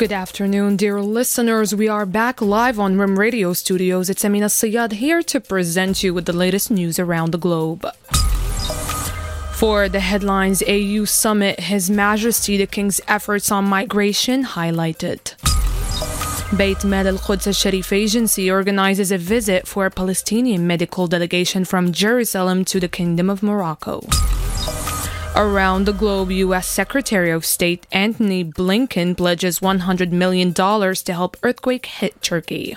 Good afternoon, dear listeners. We are back live on RIM Radio Studios. It's Amina Sayad here to present you with the latest news around the globe. For the headlines, AU Summit, His Majesty the King's efforts on migration highlighted. Beit Mal al Quds al Sharif Agency organizes a visit for a Palestinian medical delegation from Jerusalem to the Kingdom of Morocco. Around the globe, U.S. Secretary of State Antony Blinken pledges $100 million to help earthquake hit Turkey.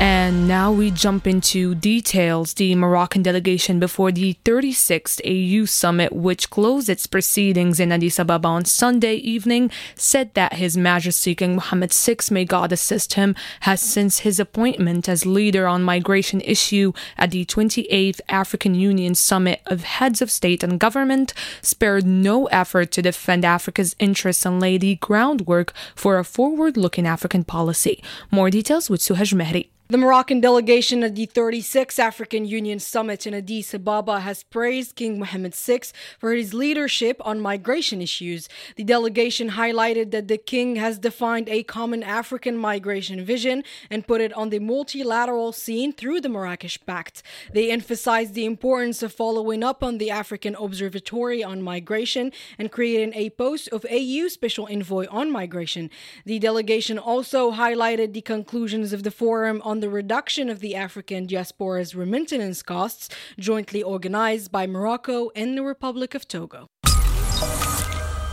And now we jump into details. The Moroccan delegation before the 36th AU summit, which closed its proceedings in Addis Ababa on Sunday evening, said that His Majesty King Mohammed VI, may God assist him, has since his appointment as leader on migration issue at the 28th African Union Summit of Heads of State and Government, spared no effort to defend Africa's interests and lay the groundwork for a forward-looking African policy. More details with Suhaj Mehri. The Moroccan delegation at the 36th African Union Summit in Addis Ababa has praised King Mohammed VI for his leadership on migration issues. The delegation highlighted that the king has defined a common African migration vision and put it on the multilateral scene through the Marrakesh Pact. They emphasized the importance of following up on the African Observatory on Migration and creating a post of AU Special Envoy on Migration. The delegation also highlighted the conclusions of the forum on on the reduction of the African diaspora's remittance costs, jointly organized by Morocco and the Republic of Togo.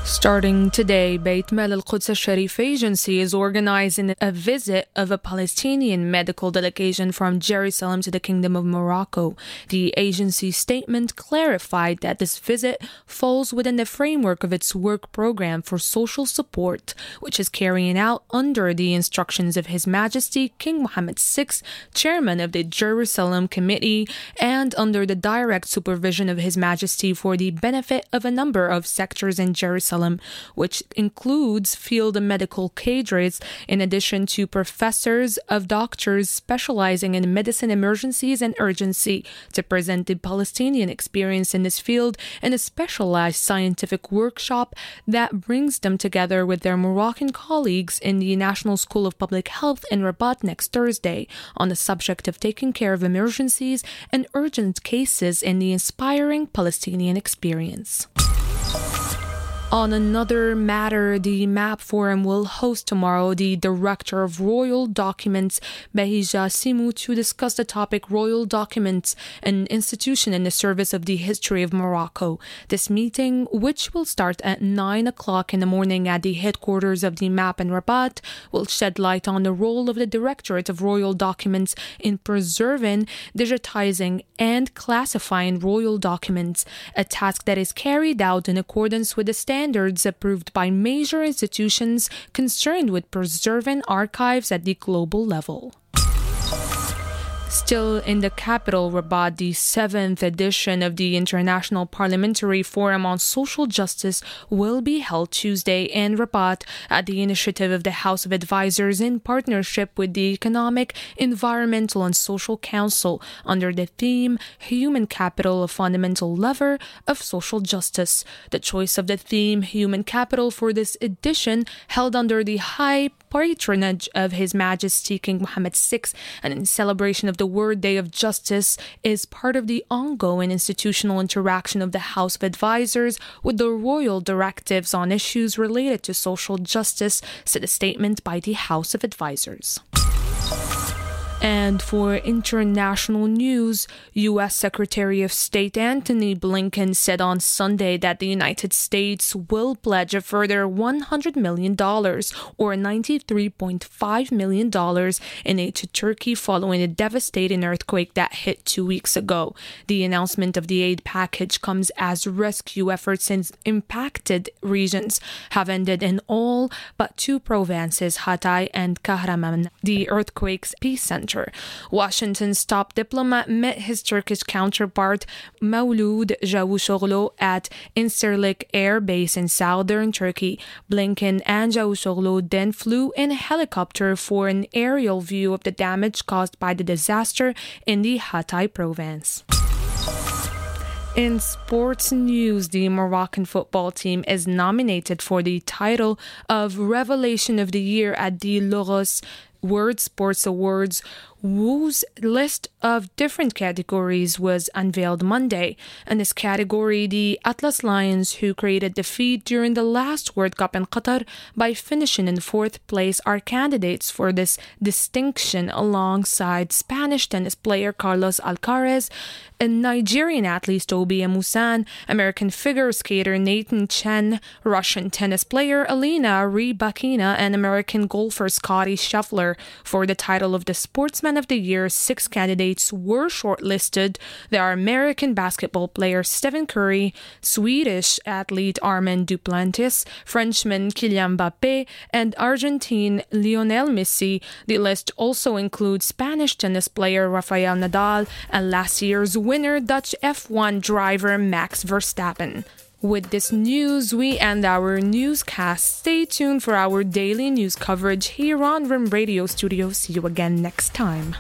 Starting today, Beit Mal al Quds Sharif Agency is organizing a visit of a Palestinian medical delegation from Jerusalem to the Kingdom of Morocco. The agency statement clarified that this visit falls within the framework of its work program for social support, which is carrying out under the instructions of His Majesty King Mohammed VI, chairman of the Jerusalem Committee, and under the direct supervision of His Majesty for the benefit of a number of sectors in Jerusalem Jerusalem, which includes field medical cadres in addition to professors of doctors specializing in medicine emergencies and urgency to present the Palestinian experience in this field in a specialized scientific workshop that brings them together with their Moroccan colleagues in the National School of Public Health in Rabat next Thursday on the subject of taking care of emergencies and urgent cases in the inspiring Palestinian experience. On another matter, the MAP Forum will host tomorrow the Director of Royal Documents, Bahija Simou, to discuss the topic Royal Documents, an institution in the service of the history of Morocco. This meeting, which will start at 9 o'clock in the morning at the headquarters of the MAP in Rabat, will shed light on the role of the Directorate of Royal Documents in preserving, digitizing, and classifying royal documents, a task that is carried out in accordance with the standards standards approved by major institutions concerned with preserving archives at the global level. Still in the capital, Rabat, the seventh edition of the International Parliamentary Forum on Social Justice will be held Tuesday in Rabat at the initiative of the House of Advisors in partnership with the Economic, Environmental, and Social Council under the theme Human Capital, a fundamental lever of social justice. The choice of the theme Human Capital for this edition held under the high patronage of His Majesty King Mohammed VI and in celebration of the World Day of Justice is part of the ongoing institutional interaction of the House of Advisors with the royal directives on issues related to social justice, said a statement by the House of Advisors. And for international news, U.S. Secretary of State Antony Blinken said on Sunday that the United States will pledge a further $100 million or $93.5 million in aid to Turkey following a devastating earthquake that hit two weeks ago. The announcement of the aid package comes as rescue efforts in impacted regions have ended in all but two provinces, Hatay and Kahraman. The earthquake's epicenter Washington's top diplomat met his Turkish counterpart Mevlut Cavusoglu at Incirlik Air Base in southern Turkey. Blinken and Cavusoglu then flew in a helicopter for an aerial view of the damage caused by the disaster in the Hatay province. In sports news, the Moroccan football team is nominated for the title of Revelation of the Year at the Laureus World Sports Awards, whose list of different categories was unveiled Monday. In this category, the Atlas Lions, who created the feat during the last World Cup in Qatar by finishing in fourth place, are candidates for this distinction alongside Spanish tennis player Carlos Alcaraz, a Nigerian athlete Tobi Amusan, American figure skater Nathan Chen, Russian tennis player Elena Rybakina, and American golfer Scotty Scheffler for the title of the Sportsman of the Year, six candidates were shortlisted. There are American basketball player Stephen Curry, Swedish athlete Armand Duplantis, Frenchman Kylian Mbappe, and Argentine Lionel Messi. The list also includes Spanish tennis player Rafael Nadal and last year's winner Dutch F1 driver Max Verstappen. With this news, we end our newscast. Stay tuned for our daily news coverage here on Rim Radio Studio. See you again next time.